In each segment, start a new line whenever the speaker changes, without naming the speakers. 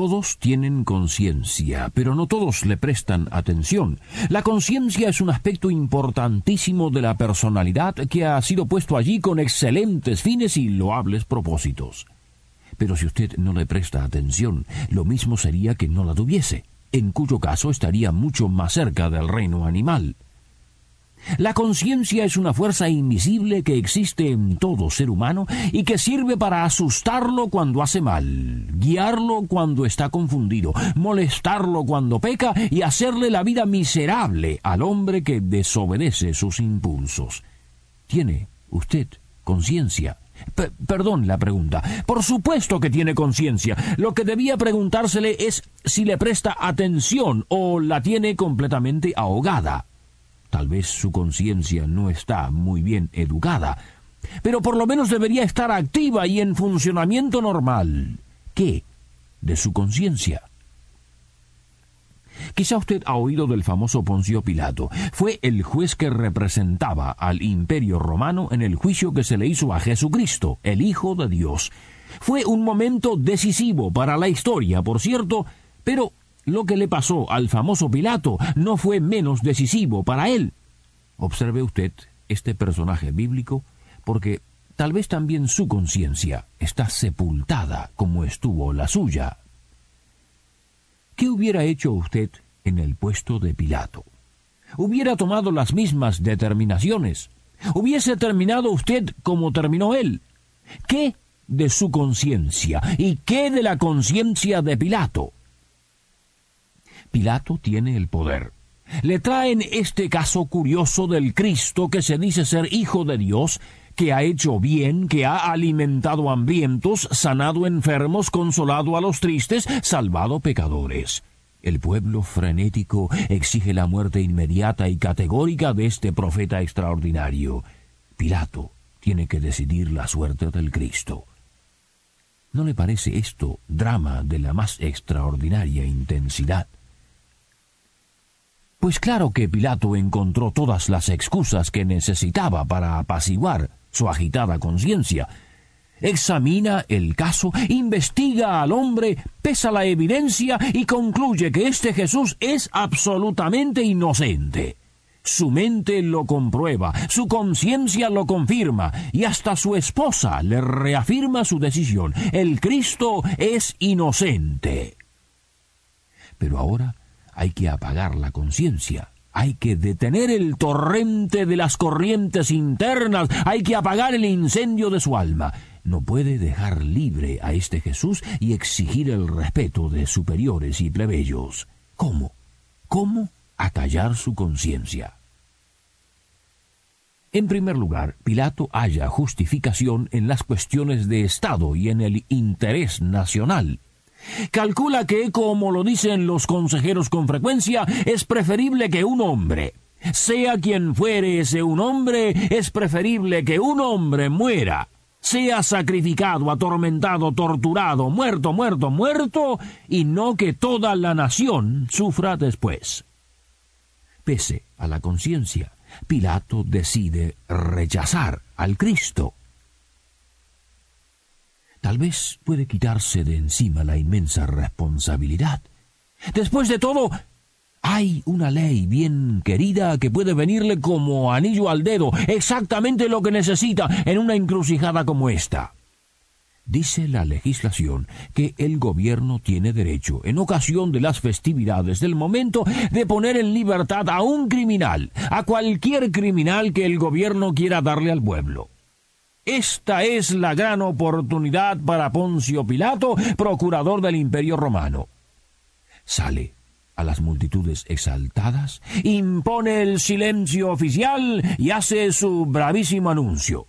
Todos tienen conciencia, pero no todos le prestan atención. La conciencia es un aspecto importantísimo de la personalidad que ha sido puesto allí con excelentes fines y loables propósitos. Pero si usted no le presta atención, lo mismo sería que no la tuviese, en cuyo caso estaría mucho más cerca del reino animal. La conciencia es una fuerza invisible que existe en todo ser humano y que sirve para asustarlo cuando hace mal, guiarlo cuando está confundido, molestarlo cuando peca y hacerle la vida miserable al hombre que desobedece sus impulsos. ¿Tiene usted conciencia? perdón la pregunta. Por supuesto que tiene conciencia. Lo que debía preguntársele es si le presta atención o la tiene completamente ahogada. Tal vez su conciencia no está muy bien educada, pero por lo menos debería estar activa y en funcionamiento normal. ¿Qué? De su conciencia. Quizá usted ha oído del famoso Poncio Pilato. Fue el juez que representaba al imperio romano en el juicio que se le hizo a Jesucristo, el Hijo de Dios. Fue un momento decisivo para la historia, por cierto, pero lo que le pasó al famoso Pilato no fue menos decisivo para él. Observe usted este personaje bíblico porque tal vez también su conciencia está sepultada como estuvo la suya. ¿Qué hubiera hecho usted en el puesto de Pilato? ¿Hubiera tomado las mismas determinaciones? ¿Hubiese terminado usted como terminó él? ¿Qué de su conciencia y qué de la conciencia de Pilato? Pilato tiene el poder. Le traen este caso curioso del Cristo que se dice ser Hijo de Dios, que ha hecho bien, que ha alimentado hambrientos, sanado enfermos, consolado a los tristes, salvado pecadores. El pueblo frenético exige la muerte inmediata y categórica de este profeta extraordinario. Pilato tiene que decidir la suerte del Cristo. ¿No le parece esto drama de la más extraordinaria intensidad? Pues claro que Pilato encontró todas las excusas que necesitaba para apaciguar su agitada conciencia. Examina el caso, investiga al hombre, pesa la evidencia y concluye que este Jesús es absolutamente inocente. Su mente lo comprueba, su conciencia lo confirma y hasta su esposa le reafirma su decisión. El Cristo es inocente. Pero ahora hay que apagar la conciencia, hay que detener el torrente de las corrientes internas, hay que apagar el incendio de su alma. No puede dejar libre a este Jesús y exigir el respeto de superiores y plebeyos. ¿Cómo? ¿Cómo acallar su conciencia? En primer lugar, Pilato halla justificación en las cuestiones de Estado y en el interés nacional. Calcula que, como lo dicen los consejeros con frecuencia, es preferible que un hombre, sea quien fuere ese un hombre, es preferible que un hombre muera, sea sacrificado, atormentado, torturado, muerto, muerto, muerto, y no que toda la nación sufra después. Pese a la conciencia, Pilato decide rechazar al Cristo tal vez puede quitarse de encima la inmensa responsabilidad. Después de todo, hay una ley bien querida que puede venirle como anillo al dedo, exactamente lo que necesita en una encrucijada como esta. Dice la legislación que el gobierno tiene derecho, en ocasión de las festividades del momento, de poner en libertad a un criminal, a cualquier criminal que el gobierno quiera darle al pueblo. Esta es la gran oportunidad para Poncio Pilato, procurador del Imperio Romano. Sale a las multitudes exaltadas, impone el silencio oficial y hace su bravísimo anuncio.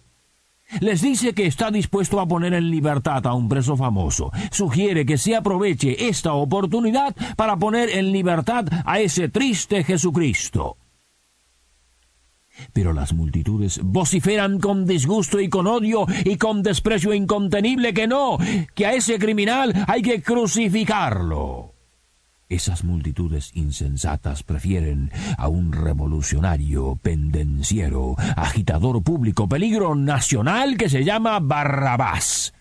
Les dice que está dispuesto a poner en libertad a un preso famoso. Sugiere que se aproveche esta oportunidad para poner en libertad a ese triste Jesucristo. Pero las multitudes vociferan con disgusto y con odio y con desprecio incontenible que no, que a ese criminal hay que crucificarlo. Esas multitudes insensatas prefieren a un revolucionario, pendenciero, agitador público, peligro nacional que se llama Barrabás.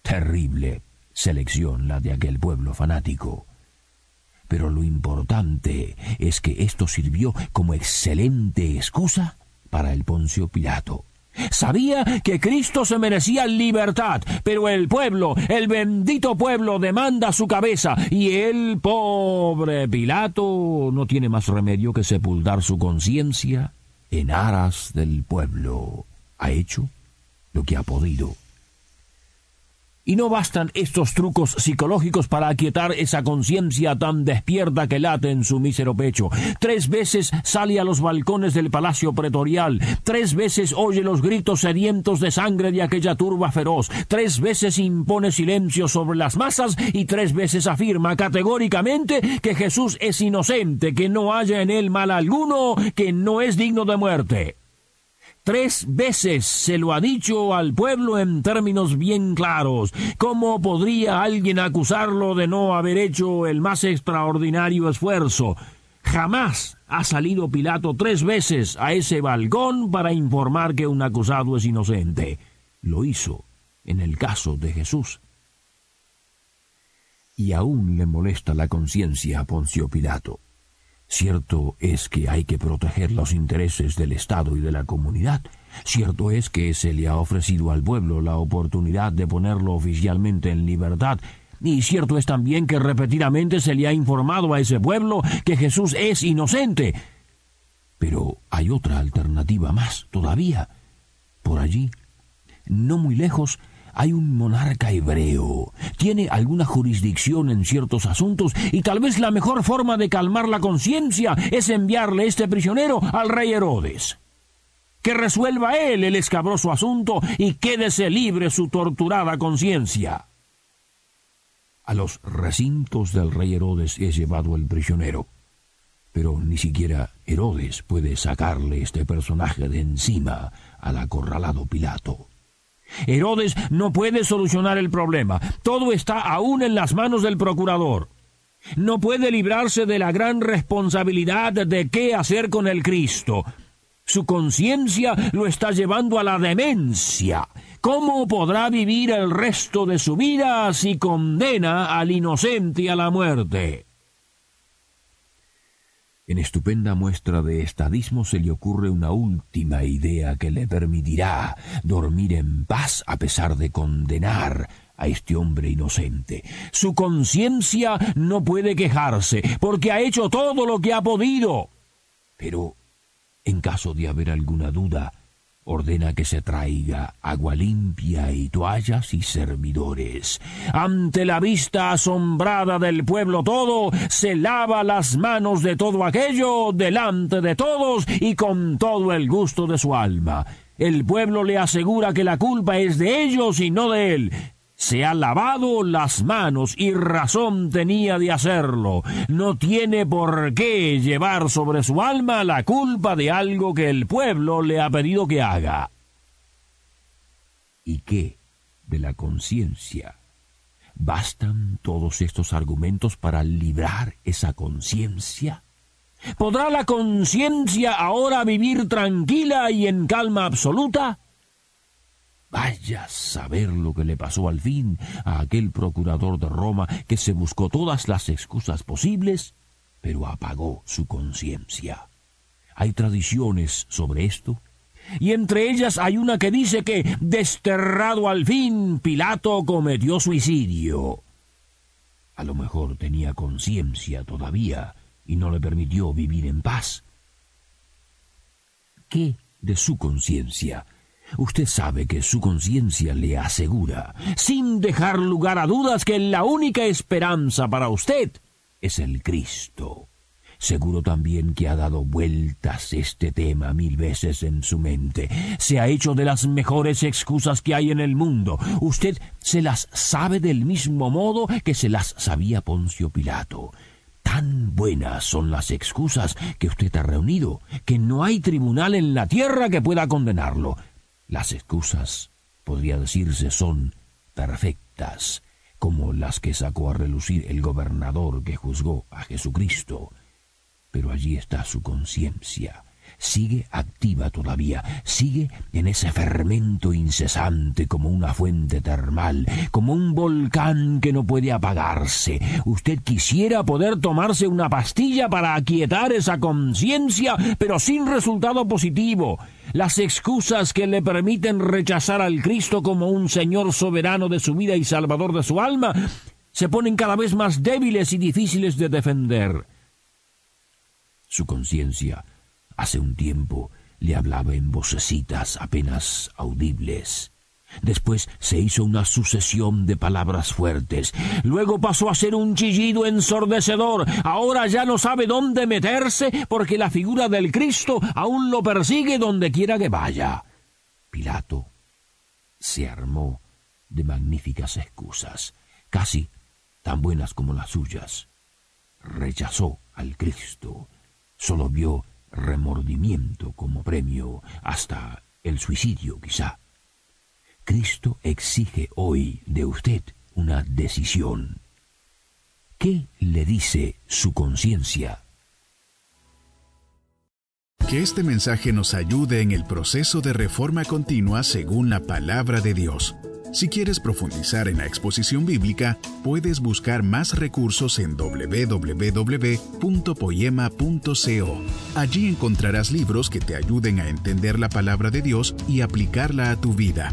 Terrible selección la de aquel pueblo fanático. Pero lo importante es que esto sirvió como excelente excusa para el Poncio Pilato. Sabía que Cristo se merecía libertad, pero el pueblo, el bendito pueblo, demanda su cabeza, y el pobre Pilato no tiene más remedio que sepultar su conciencia en aras del pueblo. Ha hecho lo que ha podido. Y no bastan estos trucos psicológicos para aquietar esa conciencia tan despierta que late en su mísero pecho. Tres veces sale a los balcones del palacio pretorial, tres veces oye los gritos sedientos de sangre de aquella turba feroz, tres veces impone silencio sobre las masas y tres veces afirma categóricamente que Jesús es inocente, que no haya en él mal alguno, que no es digno de muerte. Tres veces se lo ha dicho al pueblo en términos bien claros. ¿Cómo podría alguien acusarlo de no haber hecho el más extraordinario esfuerzo? Jamás ha salido Pilato tres veces a ese balcón para informar que un acusado es inocente. Lo hizo en el caso de Jesús. Y aún le molesta la conciencia a Poncio Pilato. Cierto es que hay que proteger los intereses del Estado y de la comunidad. Cierto es que se le ha ofrecido al pueblo la oportunidad de ponerlo oficialmente en libertad. Y cierto es también que repetidamente se le ha informado a ese pueblo que Jesús es inocente. Pero hay otra alternativa más todavía. Por allí, no muy lejos, hay un monarca hebreo, tiene alguna jurisdicción en ciertos asuntos y tal vez la mejor forma de calmar la conciencia es enviarle este prisionero al rey Herodes. Que resuelva él el escabroso asunto y quédese libre su torturada conciencia. A los recintos del rey Herodes es llevado el prisionero, pero ni siquiera Herodes puede sacarle este personaje de encima al acorralado Pilato. Herodes no puede solucionar el problema. Todo está aún en las manos del procurador. No puede librarse de la gran responsabilidad de qué hacer con el Cristo. Su conciencia lo está llevando a la demencia. ¿Cómo podrá vivir el resto de su vida si condena al inocente a la muerte? En estupenda muestra de estadismo se le ocurre una última idea que le permitirá dormir en paz a pesar de condenar a este hombre inocente. Su conciencia no puede quejarse, porque ha hecho todo lo que ha podido. Pero, en caso de haber alguna duda, ordena que se traiga agua limpia y toallas y servidores. Ante la vista asombrada del pueblo todo, se lava las manos de todo aquello delante de todos y con todo el gusto de su alma. El pueblo le asegura que la culpa es de ellos y no de él, se ha lavado las manos y razón tenía de hacerlo. No tiene por qué llevar sobre su alma la culpa de algo que el pueblo le ha pedido que haga. ¿Y qué de la conciencia? ¿Bastan todos estos argumentos para librar esa conciencia? ¿Podrá la conciencia ahora vivir tranquila y en calma absoluta? Vaya a saber lo que le pasó al fin a aquel procurador de Roma que se buscó todas las excusas posibles, pero apagó su conciencia. Hay tradiciones sobre esto, y entre ellas hay una que dice que, desterrado al fin, Pilato cometió suicidio. A lo mejor tenía conciencia todavía y no le permitió vivir en paz. ¿Qué de su conciencia? Usted sabe que su conciencia le asegura, sin dejar lugar a dudas, que la única esperanza para usted es el Cristo. Seguro también que ha dado vueltas este tema mil veces en su mente. Se ha hecho de las mejores excusas que hay en el mundo. Usted se las sabe del mismo modo que se las sabía Poncio Pilato. Tan buenas son las excusas que usted ha reunido, que no hay tribunal en la tierra que pueda condenarlo. Las excusas, podría decirse, son perfectas, como las que sacó a relucir el gobernador que juzgó a Jesucristo pero allí está su conciencia. Sigue activa todavía, sigue en ese fermento incesante como una fuente termal, como un volcán que no puede apagarse. Usted quisiera poder tomarse una pastilla para aquietar esa conciencia, pero sin resultado positivo. Las excusas que le permiten rechazar al Cristo como un Señor soberano de su vida y Salvador de su alma se ponen cada vez más débiles y difíciles de defender. Su conciencia hace un tiempo le hablaba en vocecitas apenas audibles. Después se hizo una sucesión de palabras fuertes. Luego pasó a ser un chillido ensordecedor. Ahora ya no sabe dónde meterse porque la figura del Cristo aún lo persigue donde quiera que vaya. Pilato se armó de magníficas excusas, casi tan buenas como las suyas. Rechazó al Cristo solo vio remordimiento como premio, hasta el suicidio quizá. Cristo exige hoy de usted una decisión. ¿Qué le dice su conciencia?
Que este mensaje nos ayude en el proceso de reforma continua según la palabra de Dios. Si quieres profundizar en la exposición bíblica, puedes buscar más recursos en www.poema.co. Allí encontrarás libros que te ayuden a entender la palabra de Dios y aplicarla a tu vida.